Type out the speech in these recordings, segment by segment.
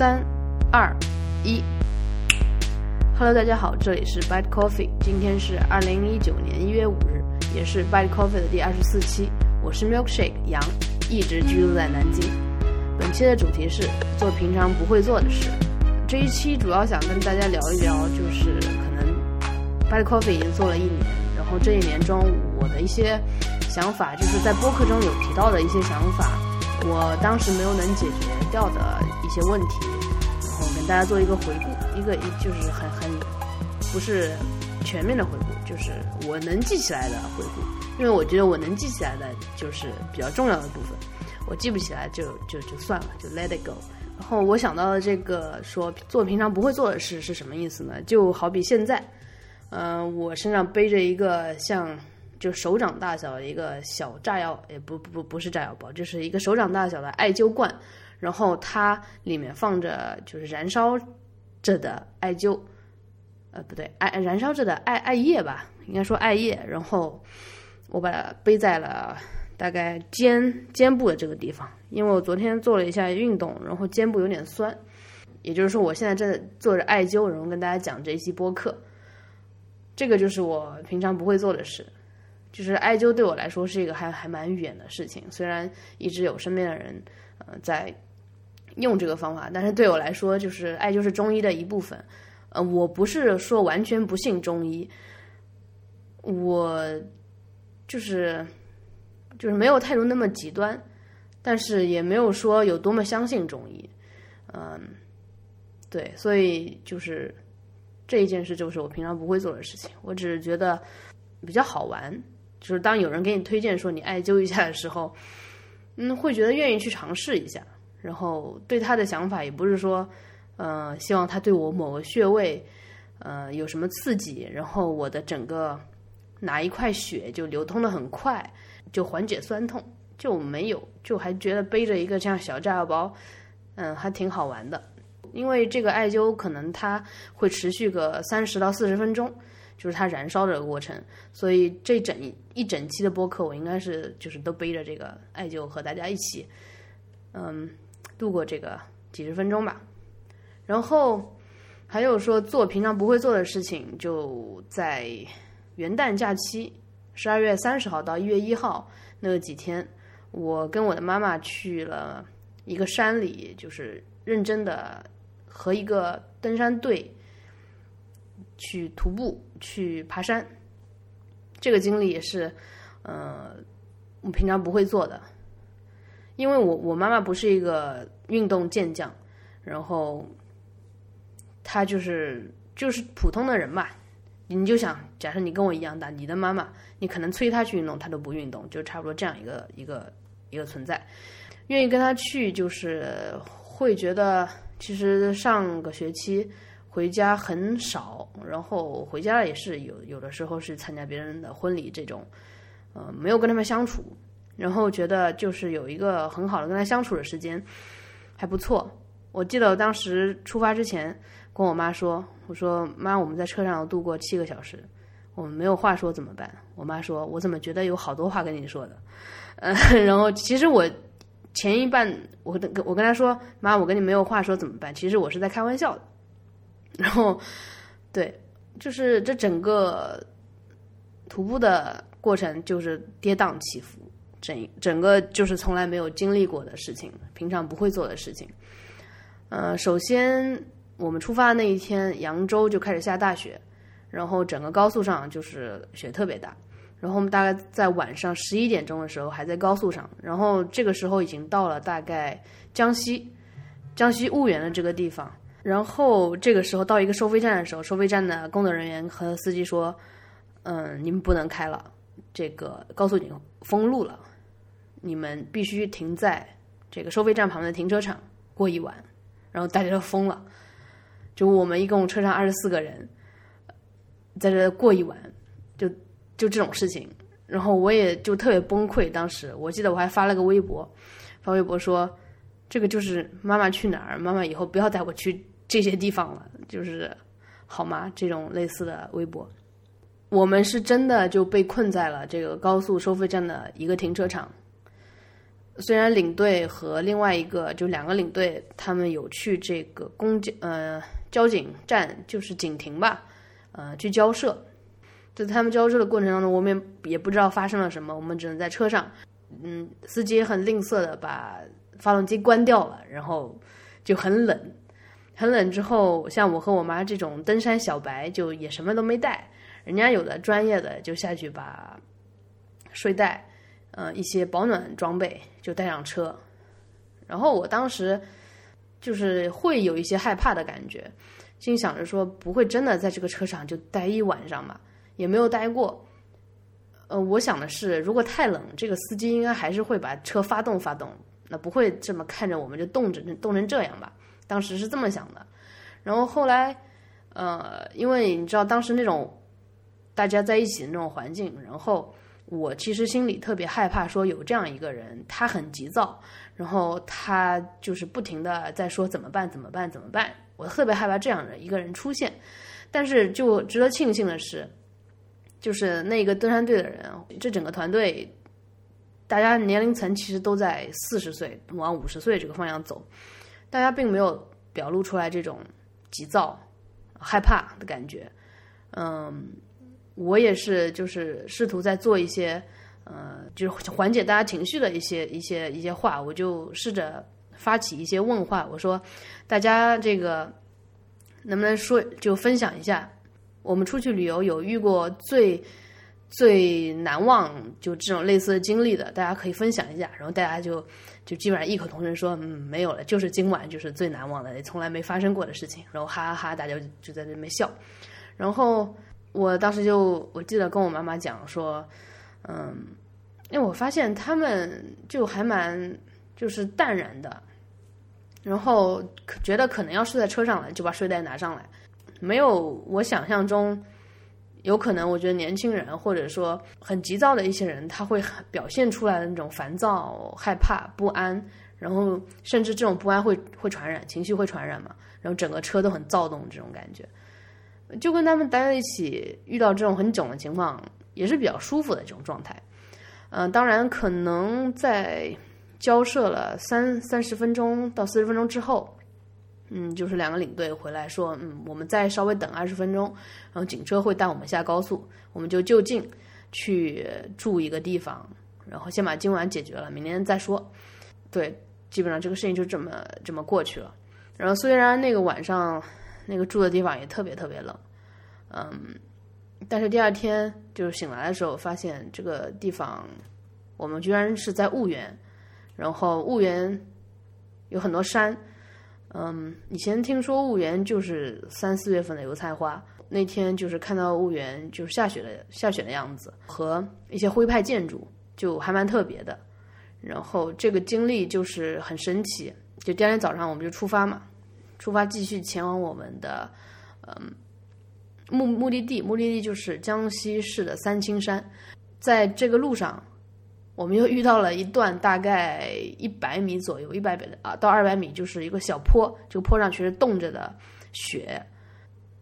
三、二、一。Hello，大家好，这里是 Bite Coffee，今天是二零一九年一月五日，也是 Bite Coffee 的第二十四期。我是 Milkshake 杨，一直居住在南京。本期的主题是做平常不会做的事。这一期主要想跟大家聊一聊，就是可能 Bite Coffee 已经做了一年，然后这一年中我的一些想法，就是在播客中有提到的一些想法，我当时没有能解决掉的一些问题，然后跟大家做一个回顾，一个就是很很不是全面的回顾，就是我能记起来的回顾，因为我觉得我能记起来的就是比较重要的部分，我记不起来就就就算了，就 let it go。然后我想到的这个说做平常不会做的事是什么意思呢？就好比现在，嗯、我身上背着一个像就手掌大小的一个小炸药，也不不不不是炸药包，就是一个手掌大小的艾灸罐，然后它里面放着就是燃烧着的艾灸，呃不对，艾燃烧着的艾艾叶吧，应该说艾叶，然后我把它背在了大概肩肩部的这个地方，因为我昨天做了一下运动，然后肩部有点酸，也就是说我现在正在做着艾灸，然后跟大家讲这一期播客。这个就是我平常不会做的事，就是艾灸对我来说是一个还还蛮远的事情。虽然一直有身边的人呃在用这个方法，但是对我来说，就是艾灸是中医的一部分。呃，我不是说完全不信中医，我就是就是没有态度那么极端，但是也没有说有多么相信中医。嗯，对，所以就是这一件事就是我平常不会做的事情，我只是觉得比较好玩。就是当有人给你推荐说你艾灸一下的时候，嗯，会觉得愿意去尝试一下。然后对他的想法也不是说，呃，希望他对我某个穴位，呃，有什么刺激，然后我的整个哪一块血就流通的很快，就缓解酸痛，就没有，就还觉得背着一个这样小炸药包，嗯，还挺好玩的。因为这个艾灸可能它会持续个三十到四十分钟，就是它燃烧的过程，所以这整一整期的播客我应该是就是都背着这个艾灸和大家一起，嗯，度过这个几十分钟吧。然后还有说做平常不会做的事情，就在元旦假期，十二月三十号到一月一号那几天，我跟我的妈妈去了一个山里，就是认真的和一个登山队去徒步去爬山。这个经历也是，呃，我平常不会做的，因为我我妈妈不是一个运动健将，然后她就是就是普通的人嘛。你就想，假设你跟我一样大，你的妈妈，你可能催她去运动，她都不运动，就差不多这样一个一个一个存在。愿意跟她去，就是会觉得，其实上个学期回家很少，然后回家也是有有的时候是参加别人的婚礼这种，呃，没有跟他们相处，然后觉得就是有一个很好的跟他相处的时间，还不错。我记得当时出发之前跟我妈说，我说妈，我们在车上度过七个小时，我们没有话说怎么办？我妈说，我怎么觉得有好多话跟你说的？呃，然后其实我前一半我跟我跟她说，妈，我跟你没有话说怎么办？其实我是在开玩笑的。然后，对，就是这整个徒步的过程就是跌宕起伏，整整个就是从来没有经历过的事情，平常不会做的事情。呃，首先我们出发的那一天，扬州就开始下大雪，然后整个高速上就是雪特别大。然后我们大概在晚上十一点钟的时候还在高速上，然后这个时候已经到了大概江西江西婺源的这个地方。然后这个时候到一个收费站的时候，收费站的工作人员和司机说：“嗯，你们不能开了，这个高速已经封路了，你们必须停在这个收费站旁边的停车场过一晚。”然后大家都疯了，就我们一共车上二十四个人，在这过一晚，就就这种事情。然后我也就特别崩溃，当时我记得我还发了个微博，发微博说：“这个就是妈妈去哪儿，妈妈以后不要带我去这些地方了，就是好吗？”这种类似的微博，我们是真的就被困在了这个高速收费站的一个停车场。虽然领队和另外一个就两个领队，他们有去这个公交呃交警站，就是警亭吧，呃去交涉。在他们交涉的过程当中，我们也不知道发生了什么，我们只能在车上，嗯，司机很吝啬的把发动机关掉了，然后就很冷，很冷之后，像我和我妈这种登山小白就也什么都没带，人家有的专业的就下去把睡袋。呃，一些保暖装备就带上车，然后我当时就是会有一些害怕的感觉，心想着说不会真的在这个车上就待一晚上吧，也没有待过。呃，我想的是，如果太冷，这个司机应该还是会把车发动发动，那不会这么看着我们就冻着冻成这样吧？当时是这么想的。然后后来，呃，因为你知道当时那种大家在一起的那种环境，然后。我其实心里特别害怕，说有这样一个人，他很急躁，然后他就是不停的在说怎么办，怎么办，怎么办。我特别害怕这样的一个人出现。但是就值得庆幸的是，就是那个登山队的人，这整个团队，大家年龄层其实都在四十岁往五十岁这个方向走，大家并没有表露出来这种急躁、害怕的感觉，嗯。我也是，就是试图在做一些，呃，就是缓解大家情绪的一些一些一些话。我就试着发起一些问话，我说：“大家这个能不能说，就分享一下，我们出去旅游有遇过最最难忘就这种类似的经历的，大家可以分享一下。”然后大家就就基本上异口同声说：“嗯，没有了，就是今晚就是最难忘的，从来没发生过的事情。”然后哈哈哈，大家就在那边笑，然后。我当时就我记得跟我妈妈讲说，嗯，因为我发现他们就还蛮就是淡然的，然后觉得可能要睡在车上了，就把睡袋拿上来，没有我想象中有可能。我觉得年轻人或者说很急躁的一些人，他会表现出来的那种烦躁、害怕、不安，然后甚至这种不安会会传染，情绪会传染嘛，然后整个车都很躁动，这种感觉。就跟他们待在一起，遇到这种很囧的情况，也是比较舒服的这种状态。嗯，当然可能在交涉了三三十分钟到四十分钟之后，嗯，就是两个领队回来说，嗯，我们再稍微等二十分钟，然后警车会带我们下高速，我们就就近去住一个地方，然后先把今晚解决了，明天再说。对，基本上这个事情就这么这么过去了。然后虽然那个晚上。那个住的地方也特别特别冷，嗯，但是第二天就是醒来的时候，发现这个地方我们居然是在婺源，然后婺源有很多山，嗯，以前听说婺源就是三四月份的油菜花，那天就是看到婺源就是下雪的下雪的样子和一些徽派建筑，就还蛮特别的，然后这个经历就是很神奇，就第二天早上我们就出发嘛。出发继续前往我们的，嗯，目目的地，目的地就是江西市的三清山。在这个路上，我们又遇到了一段大概一百米左右，一百米啊到二百米，就是一个小坡，这个坡上全是冻着的雪，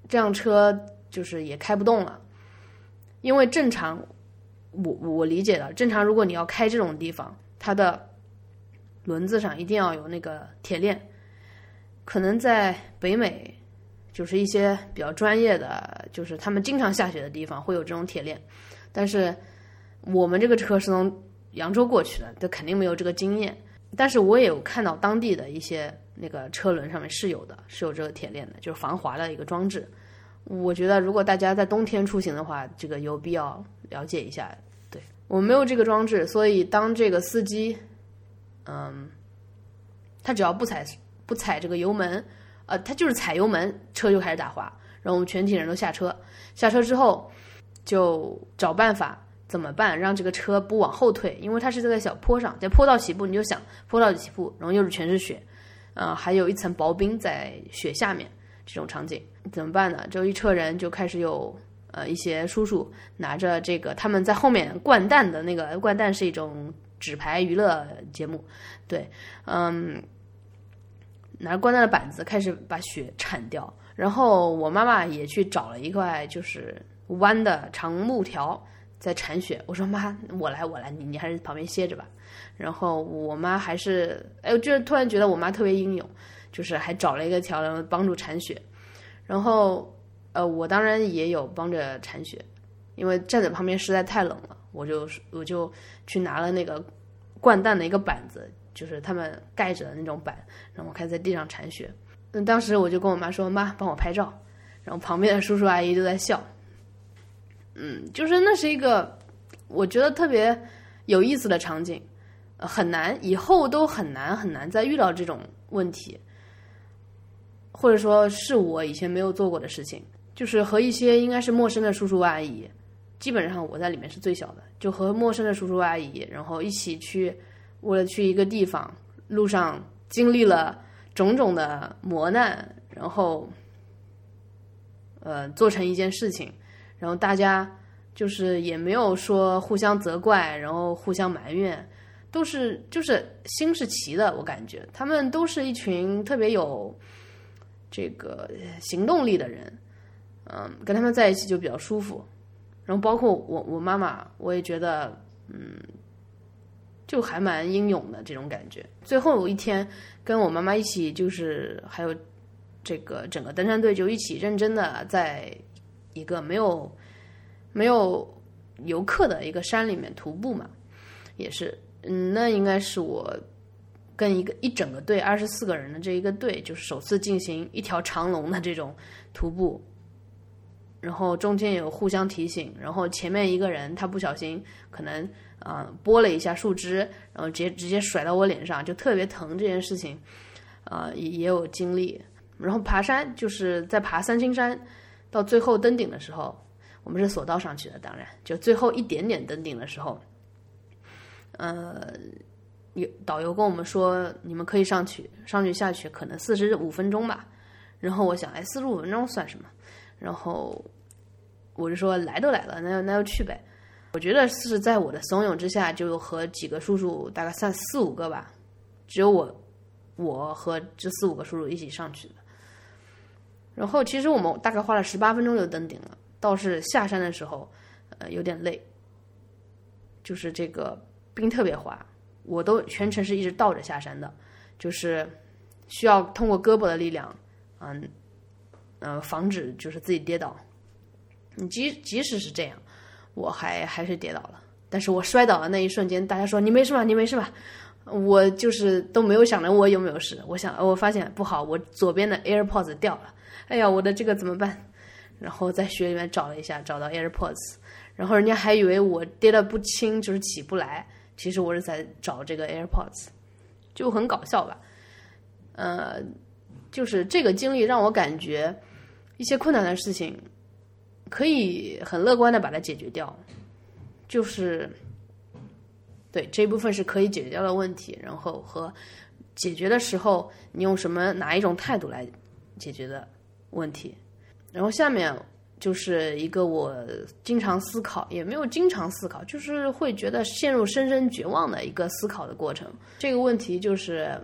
这辆车就是也开不动了。因为正常，我我理解的，正常如果你要开这种地方，它的轮子上一定要有那个铁链。可能在北美，就是一些比较专业的，就是他们经常下雪的地方会有这种铁链，但是我们这个车是从扬州过去的，他肯定没有这个经验。但是我也有看到当地的一些那个车轮上面是有的，是有这个铁链的，就是防滑的一个装置。我觉得如果大家在冬天出行的话，这个有必要了解一下。对我没有这个装置，所以当这个司机，嗯，他只要不踩。不踩这个油门，呃，他就是踩油门，车就开始打滑，然后我们全体人都下车。下车之后，就找办法怎么办，让这个车不往后退，因为它是在小坡上，在坡道起步，你就想坡道起步，然后又是全是雪，呃，还有一层薄冰在雪下面，这种场景怎么办呢？就一车人就开始有呃一些叔叔拿着这个他们在后面掼蛋的那个掼蛋是一种纸牌娱乐节目，对，嗯。拿着掼蛋的板子开始把雪铲掉，然后我妈妈也去找了一块就是弯的长木条，在铲雪。我说妈，我来，我来，你你还是旁边歇着吧。然后我妈还是，哎，就是突然觉得我妈特别英勇，就是还找了一个桥梁帮助铲雪。然后，呃，我当然也有帮着铲雪，因为站在旁边实在太冷了，我就我就去拿了那个灌蛋的一个板子，就是他们盖着的那种板，然后我开始在地上铲雪。嗯当时我就跟我妈说：“妈，帮我拍照。”然后旁边的叔叔阿姨都在笑。嗯，就是那是一个我觉得特别有意思的场景，很难，以后都很难很难再遇到这种问题。或者说是我以前没有做过的事情，就是和一些应该是陌生的叔叔阿姨，基本上我在里面是最小的，就和陌生的叔叔阿姨，然后一起去，为了去一个地方，路上经历了种种的磨难，然后，呃，做成一件事情，然后大家就是也没有说互相责怪，然后互相埋怨，都是就是心是齐的，我感觉他们都是一群特别有。这个行动力的人，嗯，跟他们在一起就比较舒服。然后包括我，我妈妈，我也觉得，嗯，就还蛮英勇的这种感觉。最后一天，跟我妈妈一起，就是还有这个整个登山队就一起认真的在一个没有没有游客的一个山里面徒步嘛，也是，嗯，那应该是我。跟一个一整个队二十四个人的这一个队，就是首次进行一条长龙的这种徒步，然后中间有互相提醒，然后前面一个人他不小心可能啊拨了一下树枝，然后直接直接甩到我脸上，就特别疼这件事情，啊也也有经历。然后爬山就是在爬三清山，到最后登顶的时候，我们是索道上去的，当然就最后一点点登顶的时候，呃。导游跟我们说，你们可以上去，上去下去可能四十五分钟吧。然后我想，哎，四十五分钟算什么？然后我就说，来都来了，那那就去呗。我觉得是在我的怂恿之下，就和几个叔叔，大概算四五个吧，只有我，我和这四五个叔叔一起上去的。然后其实我们大概花了十八分钟就登顶了，倒是下山的时候，呃，有点累，就是这个冰特别滑。我都全程是一直倒着下山的，就是需要通过胳膊的力量，嗯，呃，防止就是自己跌倒。你即即使是这样，我还还是跌倒了。但是我摔倒的那一瞬间，大家说你没事吧？你没事吧？我就是都没有想着我有没有事。我想，我发现不好，我左边的 AirPods 掉了。哎呀，我的这个怎么办？然后在雪里面找了一下，找到 AirPods，然后人家还以为我跌得不轻，就是起不来。其实我是在找这个 AirPods，就很搞笑吧？呃，就是这个经历让我感觉一些困难的事情可以很乐观的把它解决掉，就是对这一部分是可以解决掉的问题，然后和解决的时候你用什么哪一种态度来解决的问题，然后下面。就是一个我经常思考，也没有经常思考，就是会觉得陷入深深绝望的一个思考的过程。这个问题就是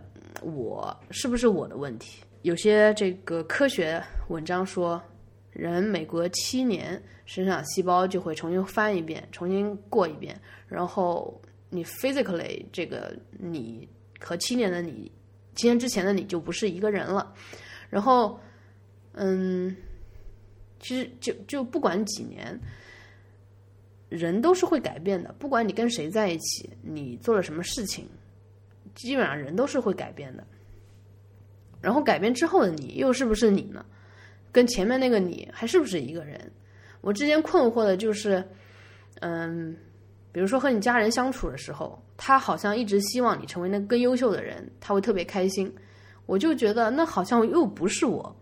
我是不是我的问题？有些这个科学文章说，人每隔七年生长细胞就会重新翻一遍，重新过一遍，然后你 physically 这个你和七年的你，七年之前的你就不是一个人了。然后，嗯。其实就就不管几年，人都是会改变的。不管你跟谁在一起，你做了什么事情，基本上人都是会改变的。然后改变之后的你又是不是你呢？跟前面那个你还是不是一个人？我之前困惑的就是，嗯，比如说和你家人相处的时候，他好像一直希望你成为那个更优秀的人，他会特别开心。我就觉得那好像又不是我。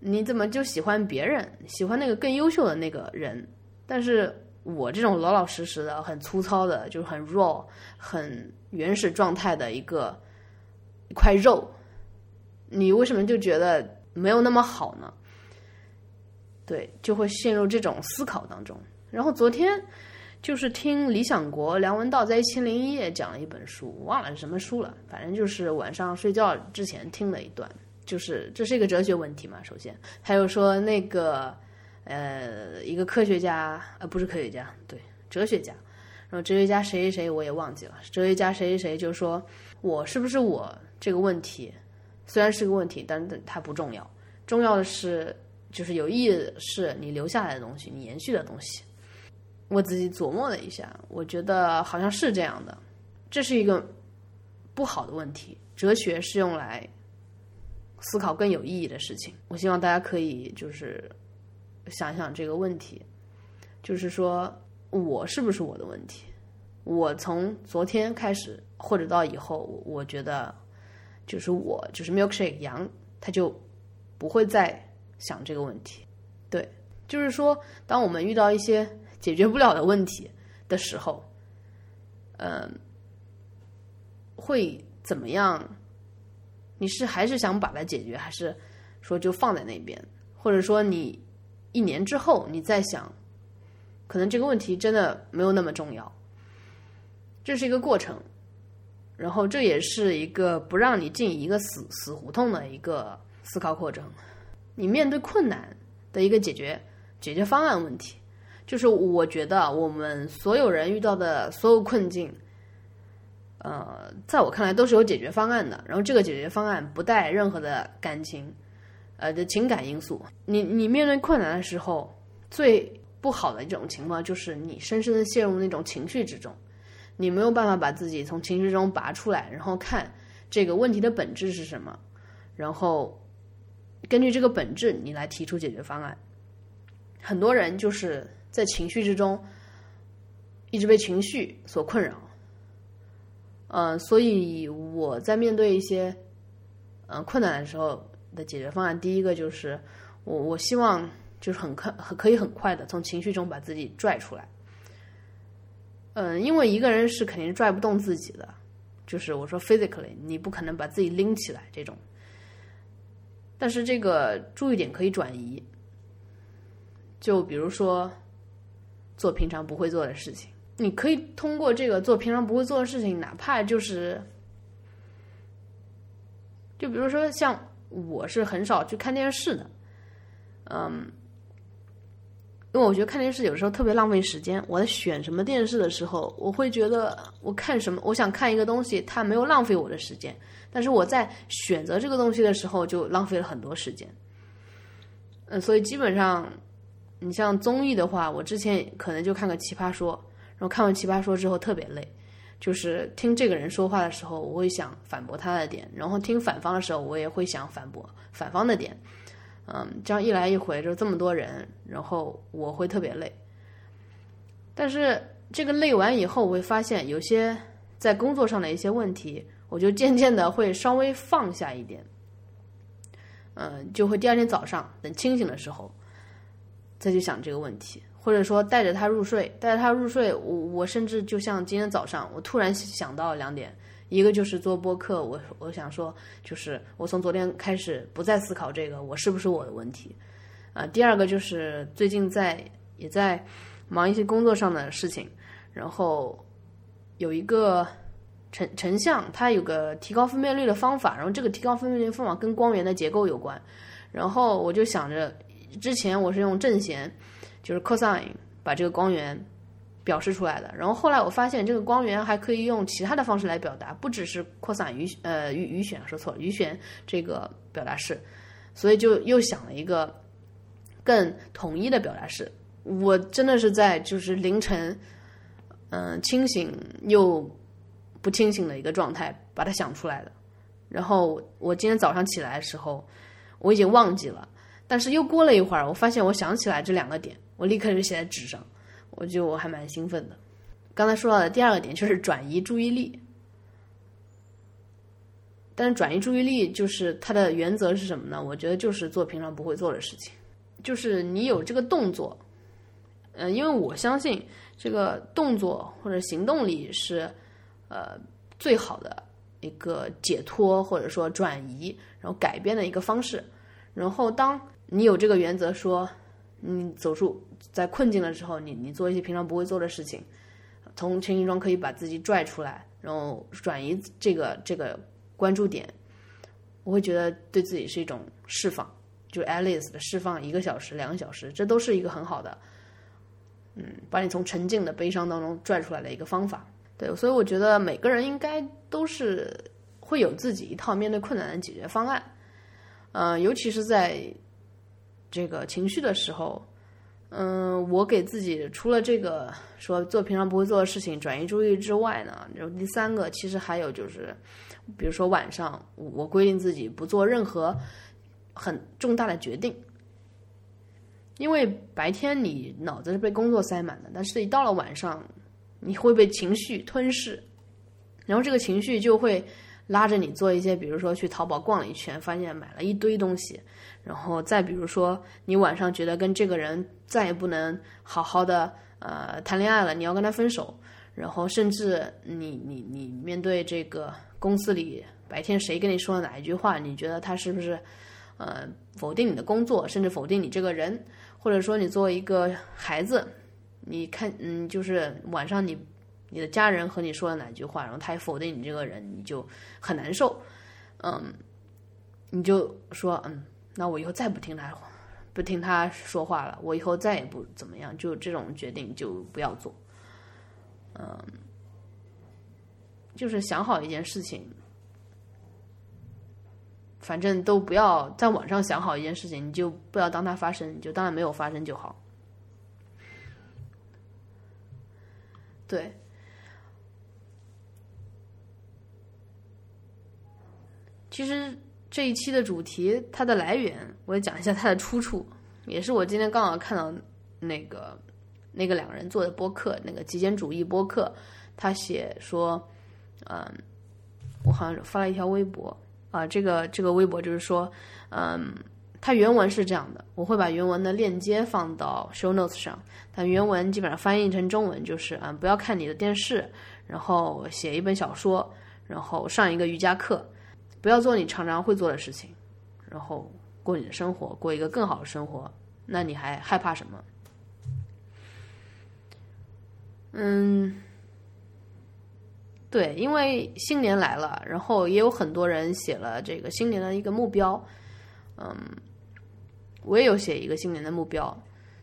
你怎么就喜欢别人？喜欢那个更优秀的那个人？但是我这种老老实实的、很粗糙的，就是很 raw、很原始状态的一个一块肉，你为什么就觉得没有那么好呢？对，就会陷入这种思考当中。然后昨天就是听李想国、梁文道在一千零一夜讲了一本书，忘了是什么书了，反正就是晚上睡觉之前听了一段。就是这是一个哲学问题嘛？首先，还有说那个，呃，一个科学家，呃，不是科学家，对，哲学家。然后哲学家谁谁谁我也忘记了，哲学家谁谁谁就说，我是不是我这个问题，虽然是个问题，但它不重要，重要的是就是有意义的是你留下来的东西，你延续的东西。我自己琢磨了一下，我觉得好像是这样的，这是一个不好的问题。哲学是用来思考更有意义的事情。我希望大家可以就是想想这个问题，就是说。我是不是我的问题？我从昨天开始，或者到以后，我觉得就是我，就是 milkshake 羊，他就不会再想这个问题。对，就是说，当我们遇到一些解决不了的问题的时候，嗯，会怎么样？你是还是想把它解决，还是说就放在那边？或者说你一年之后你再想？可能这个问题真的没有那么重要，这是一个过程，然后这也是一个不让你进一个死死胡同的一个思考过程。你面对困难的一个解决解决方案问题，就是我觉得我们所有人遇到的所有困境，呃，在我看来都是有解决方案的。然后这个解决方案不带任何的感情，呃的情感因素。你你面对困难的时候最。不好的一种情况就是你深深的陷入那种情绪之中，你没有办法把自己从情绪中拔出来，然后看这个问题的本质是什么，然后根据这个本质你来提出解决方案。很多人就是在情绪之中一直被情绪所困扰，嗯，所以我在面对一些嗯困难的时候的解决方案，第一个就是我我希望。就是很快，很可以很快的从情绪中把自己拽出来。嗯，因为一个人是肯定拽不动自己的，就是我说 physically，你不可能把自己拎起来这种。但是这个注意点可以转移，就比如说做平常不会做的事情，你可以通过这个做平常不会做的事情，哪怕就是，就比如说像我是很少去看电视的，嗯。因为我觉得看电视有时候特别浪费时间。我在选什么电视的时候，我会觉得我看什么，我想看一个东西，它没有浪费我的时间。但是我在选择这个东西的时候，就浪费了很多时间。嗯，所以基本上，你像综艺的话，我之前可能就看个《奇葩说》，然后看完《奇葩说》之后特别累，就是听这个人说话的时候，我会想反驳他的点，然后听反方的时候，我也会想反驳反方的点。嗯，这样一来一回就这么多人，然后我会特别累。但是这个累完以后，我会发现有些在工作上的一些问题，我就渐渐的会稍微放下一点。嗯，就会第二天早上等清醒的时候再去想这个问题，或者说带着他入睡，带着他入睡。我我甚至就像今天早上，我突然想到两点。一个就是做播客，我我想说，就是我从昨天开始不再思考这个我是不是我的问题，啊，第二个就是最近在也在忙一些工作上的事情，然后有一个成成像，它有个提高分辨率的方法，然后这个提高分辨率方法跟光源的结构有关，然后我就想着，之前我是用正弦，就是 cosine 把这个光源。表示出来的。然后后来我发现，这个光源还可以用其他的方式来表达，不只是扩散余呃余余弦，说错了，余弦这个表达式。所以就又想了一个更统一的表达式。我真的是在就是凌晨，嗯，清醒又不清醒的一个状态把它想出来的。然后我今天早上起来的时候，我已经忘记了，但是又过了一会儿，我发现我想起来这两个点，我立刻就写在纸上。我觉得我还蛮兴奋的。刚才说到的第二个点就是转移注意力，但是转移注意力就是它的原则是什么呢？我觉得就是做平常不会做的事情，就是你有这个动作，嗯，因为我相信这个动作或者行动力是呃最好的一个解脱或者说转移然后改变的一个方式。然后当你有这个原则说。你走出在困境的时候，你你做一些平常不会做的事情，从情绪中可以把自己拽出来，然后转移这个这个关注点，我会觉得对自己是一种释放，就 at least 释放一个小时、两个小时，这都是一个很好的，嗯，把你从沉静的悲伤当中拽出来的一个方法。对，所以我觉得每个人应该都是会有自己一套面对困难的解决方案，嗯，尤其是在这个情绪的时候，嗯，我给自己除了这个说做平常不会做的事情转移注意力之外呢，然后第三个其实还有就是，比如说晚上我规定自己不做任何很重大的决定，因为白天你脑子是被工作塞满的，但是一到了晚上。你会被情绪吞噬，然后这个情绪就会拉着你做一些，比如说去淘宝逛了一圈，发现买了一堆东西，然后再比如说你晚上觉得跟这个人再也不能好好的呃谈恋爱了，你要跟他分手，然后甚至你你你面对这个公司里白天谁跟你说了哪一句话，你觉得他是不是呃否定你的工作，甚至否定你这个人，或者说你作为一个孩子。你看，嗯，就是晚上你你的家人和你说了哪句话，然后他也否定你这个人，你就很难受，嗯，你就说，嗯，那我以后再不听他不听他说话了，我以后再也不怎么样，就这种决定就不要做，嗯，就是想好一件事情，反正都不要在网上想好一件事情，你就不要当它发生，你就当然没有发生就好。对，其实这一期的主题，它的来源，我也讲一下它的出处，也是我今天刚好看到那个那个两个人做的播客，那个极简主义播客，他写说，嗯，我好像发了一条微博啊，这个这个微博就是说，嗯。它原文是这样的，我会把原文的链接放到 show notes 上。但原文基本上翻译成中文就是：嗯，不要看你的电视，然后写一本小说，然后上一个瑜伽课，不要做你常常会做的事情，然后过你的生活，过一个更好的生活。那你还害怕什么？嗯，对，因为新年来了，然后也有很多人写了这个新年的一个目标，嗯。我也有写一个新年的目标，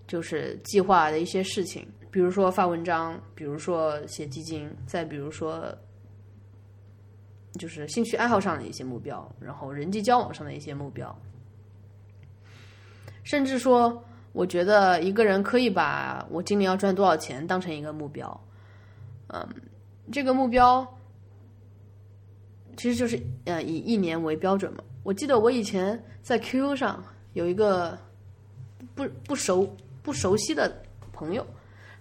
就是计划的一些事情，比如说发文章，比如说写基金，再比如说就是兴趣爱好上的一些目标，然后人际交往上的一些目标，甚至说，我觉得一个人可以把我今年要赚多少钱当成一个目标，嗯，这个目标其实就是呃以一年为标准嘛。我记得我以前在 QQ 上。有一个不不熟不熟悉的朋友，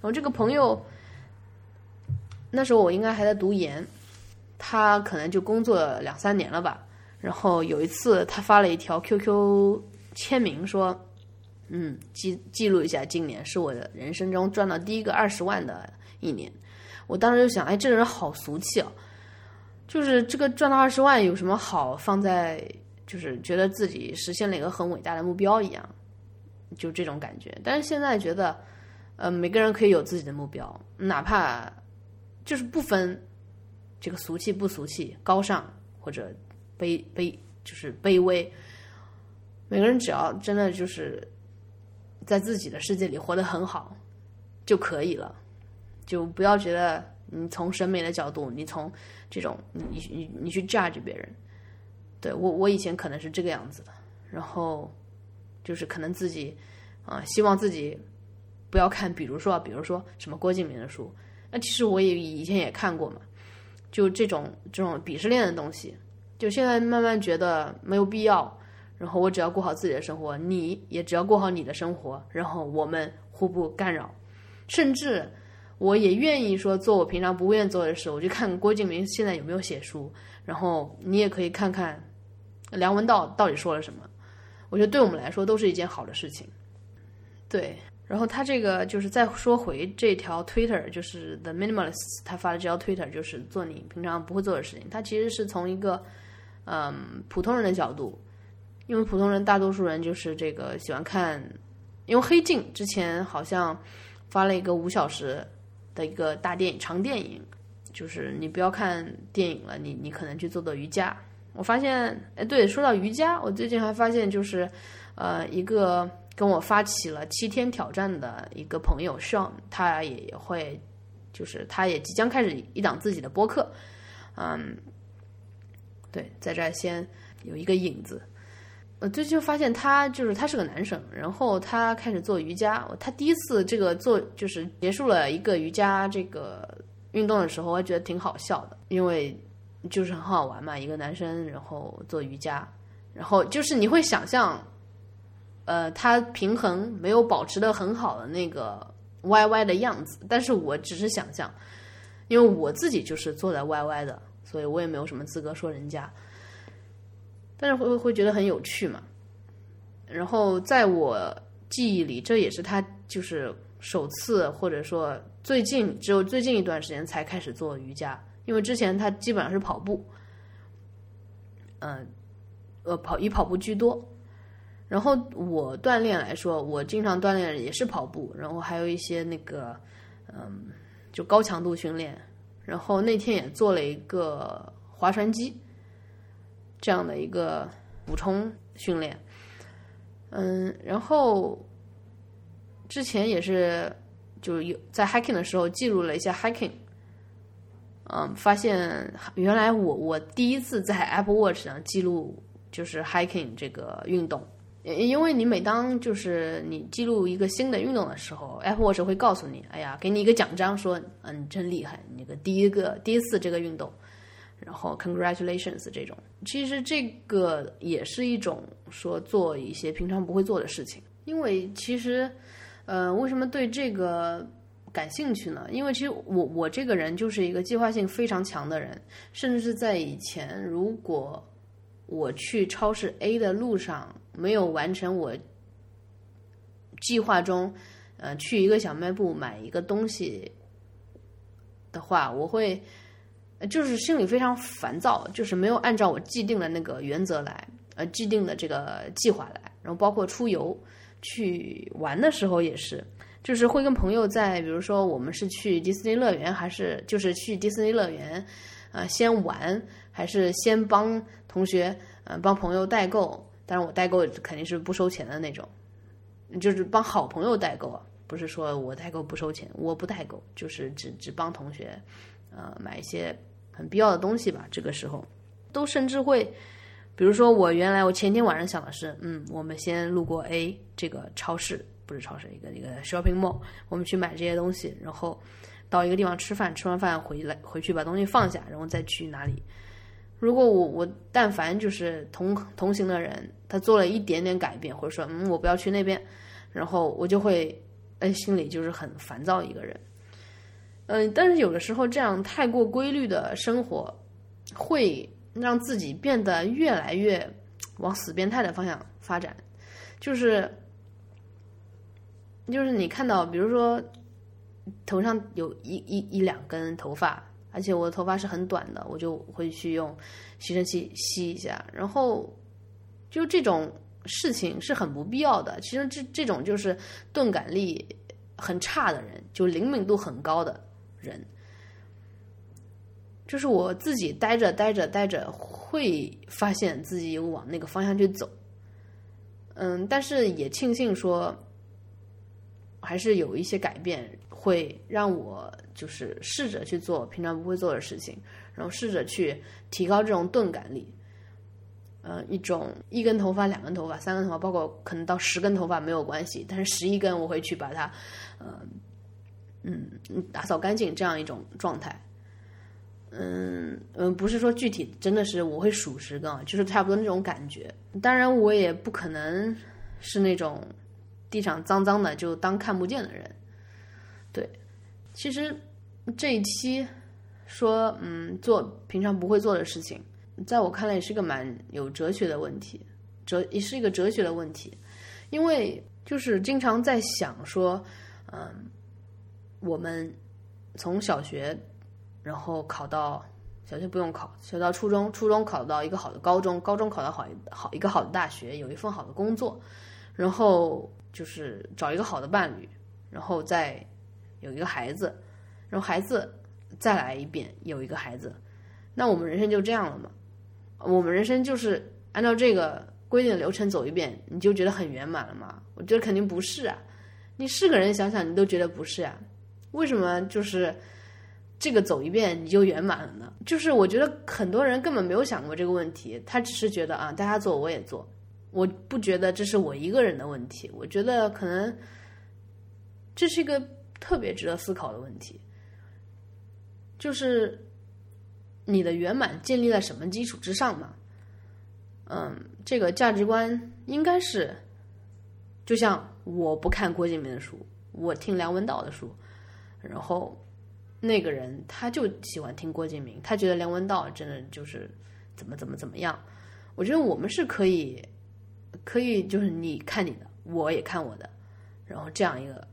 然后这个朋友那时候我应该还在读研，他可能就工作两三年了吧。然后有一次他发了一条 QQ 签名说：“嗯，记记录一下，今年是我的人生中赚到第一个二十万的一年。”我当时就想，哎，这个人好俗气啊！就是这个赚到二十万有什么好放在？就是觉得自己实现了一个很伟大的目标一样，就这种感觉。但是现在觉得，呃，每个人可以有自己的目标，哪怕就是不分这个俗气不俗气、高尚或者卑卑，就是卑微。每个人只要真的就是在自己的世界里活得很好就可以了，就不要觉得你从审美的角度，你从这种你你你去 judge 别人。对我，我以前可能是这个样子的，然后就是可能自己啊，希望自己不要看，比如说，比如说什么郭敬明的书，那其实我也以前也看过嘛，就这种这种鄙视链的东西，就现在慢慢觉得没有必要，然后我只要过好自己的生活，你也只要过好你的生活，然后我们互不干扰，甚至我也愿意说做我平常不愿意做的事，我就看郭敬明现在有没有写书。然后你也可以看看梁文道到底说了什么，我觉得对我们来说都是一件好的事情。对，然后他这个就是再说回这条 Twitter，就是 The Minimalist 他发的这条 Twitter，就是做你平常不会做的事情。他其实是从一个嗯普通人的角度，因为普通人大多数人就是这个喜欢看，因为黑镜之前好像发了一个五小时的一个大电影长电影。就是你不要看电影了，你你可能去做做瑜伽。我发现，哎，对，说到瑜伽，我最近还发现，就是，呃，一个跟我发起了七天挑战的一个朋友 Sean，他也会，就是他也即将开始一档自己的播客，嗯，对，在这先有一个影子。我，最近发现他就是他是个男生，然后他开始做瑜伽。他第一次这个做就是结束了一个瑜伽这个运动的时候，我觉得挺好笑的，因为就是很好玩嘛，一个男生然后做瑜伽，然后就是你会想象，呃，他平衡没有保持的很好的那个歪歪的样子，但是我只是想象，因为我自己就是坐在歪歪的，所以我也没有什么资格说人家。但是会会觉得很有趣嘛？然后在我记忆里，这也是他就是首次或者说最近只有最近一段时间才开始做瑜伽，因为之前他基本上是跑步，嗯，呃跑以跑步居多。然后我锻炼来说，我经常锻炼也是跑步，然后还有一些那个嗯就高强度训练，然后那天也做了一个划船机。这样的一个补充训练，嗯，然后之前也是就有在 hiking 的时候记录了一下 hiking，嗯，发现原来我我第一次在 Apple Watch 上记录就是 hiking 这个运动，因为你每当就是你记录一个新的运动的时候，Apple Watch 会告诉你，哎呀，给你一个奖章，说嗯，真厉害，你个第一个第一次这个运动。然后，congratulations 这种，其实这个也是一种说做一些平常不会做的事情。因为其实，呃，为什么对这个感兴趣呢？因为其实我我这个人就是一个计划性非常强的人，甚至是在以前，如果我去超市 A 的路上没有完成我计划中，呃，去一个小卖部买一个东西的话，我会。就是心里非常烦躁，就是没有按照我既定的那个原则来，呃，既定的这个计划来，然后包括出游去玩的时候也是，就是会跟朋友在，比如说我们是去迪士尼乐园，还是就是去迪士尼乐园，啊，先玩，还是先帮同学，嗯，帮朋友代购，但是我代购肯定是不收钱的那种，就是帮好朋友代购啊，不是说我代购不收钱，我不代购，就是只只帮同学。呃，买一些很必要的东西吧。这个时候，都甚至会，比如说，我原来我前天晚上想的是，嗯，我们先路过 A 这个超市，不是超市，一个一个 shopping mall，我们去买这些东西，然后到一个地方吃饭，吃完饭回来回去把东西放下，然后再去哪里。如果我我但凡就是同同行的人，他做了一点点改变，或者说，嗯，我不要去那边，然后我就会，哎，心里就是很烦躁一个人。嗯，但是有的时候这样太过规律的生活，会让自己变得越来越往死变态的方向发展。就是，就是你看到，比如说头上有一一一两根头发，而且我的头发是很短的，我就会去用吸尘器吸一下。然后，就这种事情是很不必要的。其实这这种就是钝感力很差的人，就灵敏度很高的。人，就是我自己待着待着待着，会发现自己有往那个方向去走。嗯，但是也庆幸说，还是有一些改变，会让我就是试着去做平常不会做的事情，然后试着去提高这种钝感力。嗯，一种一根头发、两根头发、三根头发，包括可能到十根头发没有关系，但是十一根我会去把它，嗯。嗯，打扫干净这样一种状态，嗯嗯，不是说具体真的是我会数十个，就是差不多那种感觉。当然，我也不可能是那种地上脏脏的就当看不见的人。其实这一期说嗯做平常不会做的事情，在我看来也是个蛮有哲学的问题，哲也是一个哲学的问题，因为就是经常在想说，嗯。我们从小学，然后考到小学不用考，学到初中，初中考到一个好的高中，高中考到好好一个好的大学，有一份好的工作，然后就是找一个好的伴侣，然后再有一个孩子，然后孩子再来一遍有一个孩子，那我们人生就这样了吗？我们人生就是按照这个规定的流程走一遍，你就觉得很圆满了吗？我觉得肯定不是啊。你是个人想想，你都觉得不是呀？为什么就是这个走一遍你就圆满了呢？就是我觉得很多人根本没有想过这个问题，他只是觉得啊，大家做我也做，我不觉得这是我一个人的问题，我觉得可能这是一个特别值得思考的问题，就是你的圆满建立在什么基础之上嘛？嗯，这个价值观应该是，就像。我不看郭敬明的书，我听梁文道的书，然后那个人他就喜欢听郭敬明，他觉得梁文道真的就是怎么怎么怎么样。我觉得我们是可以，可以就是你看你的，我也看我的，然后这样一个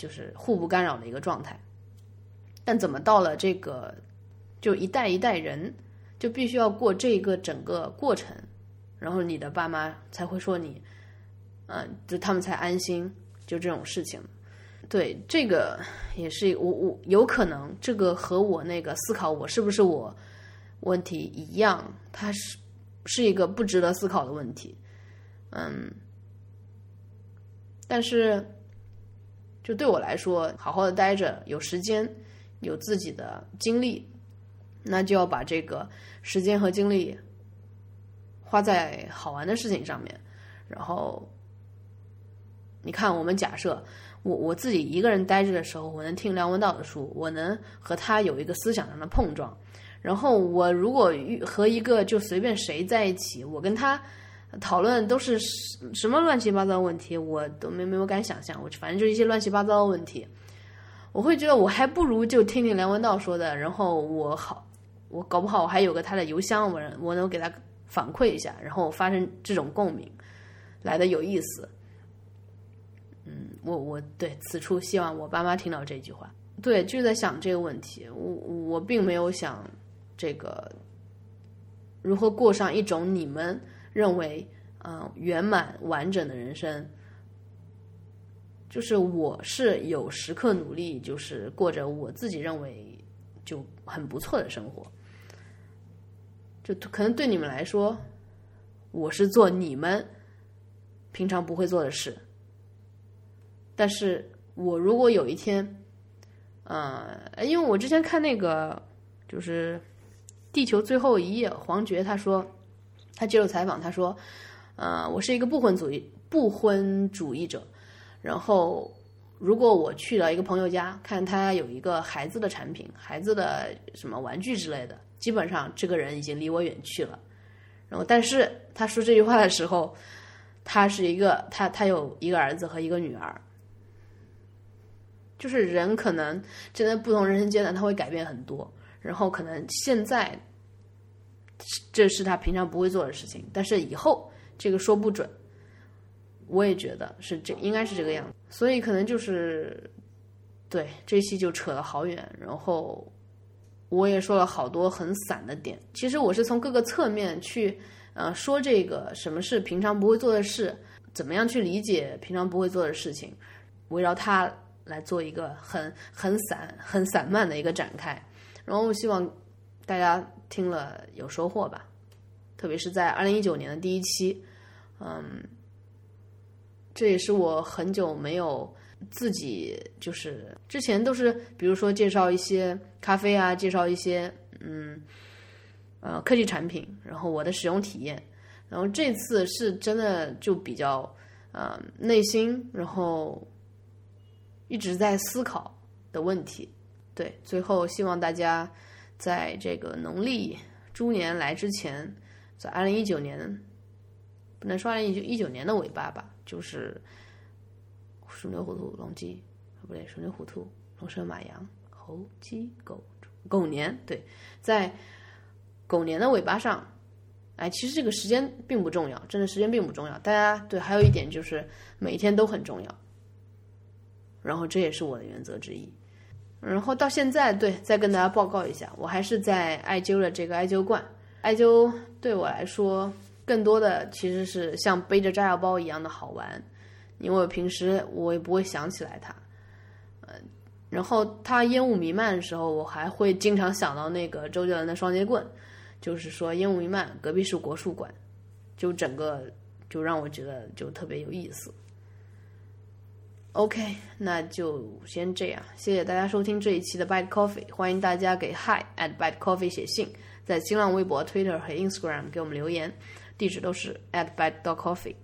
就是互不干扰的一个状态。但怎么到了这个就一代一代人就必须要过这个整个过程，然后你的爸妈才会说你。嗯，就他们才安心，就这种事情，对这个也是我我有可能这个和我那个思考我是不是我问题一样，它是是一个不值得思考的问题，嗯，但是就对我来说，好好的待着，有时间，有自己的精力，那就要把这个时间和精力花在好玩的事情上面，然后。你看，我们假设我我自己一个人待着的时候，我能听梁文道的书，我能和他有一个思想上的碰撞。然后我如果和一个就随便谁在一起，我跟他讨论都是什什么乱七八糟问题，我都没没有敢想象。我反正就一些乱七八糟的问题，我会觉得我还不如就听听梁文道说的。然后我好，我搞不好我还有个他的邮箱，我我能给他反馈一下，然后发生这种共鸣，来的有意思。嗯，我我对此处希望我爸妈听到这句话。对，就在想这个问题。我我并没有想这个如何过上一种你们认为嗯圆满完整的人生。就是我是有时刻努力，就是过着我自己认为就很不错的生活。就可能对你们来说，我是做你们平常不会做的事。但是我如果有一天，呃，因为我之前看那个就是《地球最后一夜》，黄觉他说，他接受采访，他说，呃，我是一个不婚主义不婚主义者，然后如果我去了一个朋友家，看他有一个孩子的产品，孩子的什么玩具之类的，基本上这个人已经离我远去了。然后，但是他说这句话的时候，他是一个他他有一个儿子和一个女儿。就是人可能真的不同人生阶段，他会改变很多。然后可能现在这是他平常不会做的事情，但是以后这个说不准。我也觉得是这应该是这个样子，所以可能就是对这期就扯了好远。然后我也说了好多很散的点。其实我是从各个侧面去呃说这个什么是平常不会做的事，怎么样去理解平常不会做的事情，围绕它。来做一个很很散、很散漫的一个展开，然后我希望大家听了有收获吧。特别是在二零一九年的第一期，嗯，这也是我很久没有自己就是之前都是比如说介绍一些咖啡啊，介绍一些嗯呃科技产品，然后我的使用体验，然后这次是真的就比较呃内心，然后。一直在思考的问题，对，最后希望大家在这个农历猪年来之前，在二零一九年，不能说二零一九一九年的尾巴吧，就是鼠牛虎兔龙鸡，不对，鼠牛虎兔龙蛇马羊猴鸡狗狗年，对，在狗年的尾巴上，哎，其实这个时间并不重要，真的时间并不重要，大家对，还有一点就是每一天都很重要。然后这也是我的原则之一，然后到现在，对，再跟大家报告一下，我还是在艾灸的这个艾灸罐。艾灸对我来说，更多的其实是像背着炸药包一样的好玩，因为平时我也不会想起来它。嗯，然后它烟雾弥漫的时候，我还会经常想到那个周杰伦的双截棍，就是说烟雾弥漫，隔壁是国术馆，就整个就让我觉得就特别有意思。OK，那就先这样，谢谢大家收听这一期的 Bad Coffee，欢迎大家给 Hi at Bad Coffee 写信，在新浪微博、Twitter 和 Instagram 给我们留言，地址都是 at bad dot Coffee。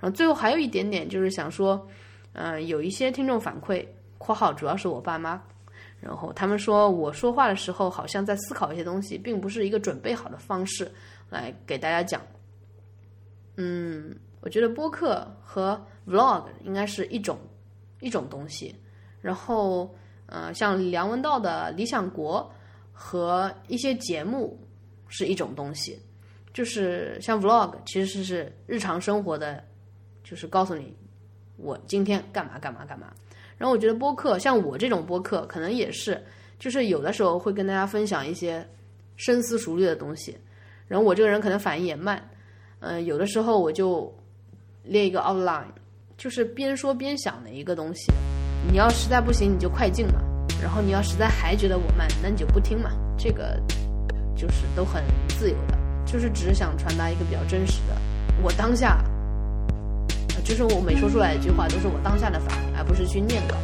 然后最后还有一点点就是想说，嗯、有一些听众反馈（括号主要是我爸妈），然后他们说我说话的时候好像在思考一些东西，并不是一个准备好的方式来给大家讲。嗯，我觉得播客和 Vlog 应该是一种一种东西，然后呃，像梁文道的《理想国》和一些节目是一种东西，就是像 Vlog 其实是日常生活的，就是告诉你我今天干嘛干嘛干嘛。然后我觉得播客像我这种播客，可能也是，就是有的时候会跟大家分享一些深思熟虑的东西。然后我这个人可能反应也慢，嗯、有的时候我就列一个 outline，就是边说边想的一个东西。你要实在不行，你就快进嘛。然后你要实在还觉得我慢，那你就不听嘛。这个就是都很自由的，就是只是想传达一个比较真实的我当下，就是我每说出来一句话都是我当下的反应，而不是去念稿。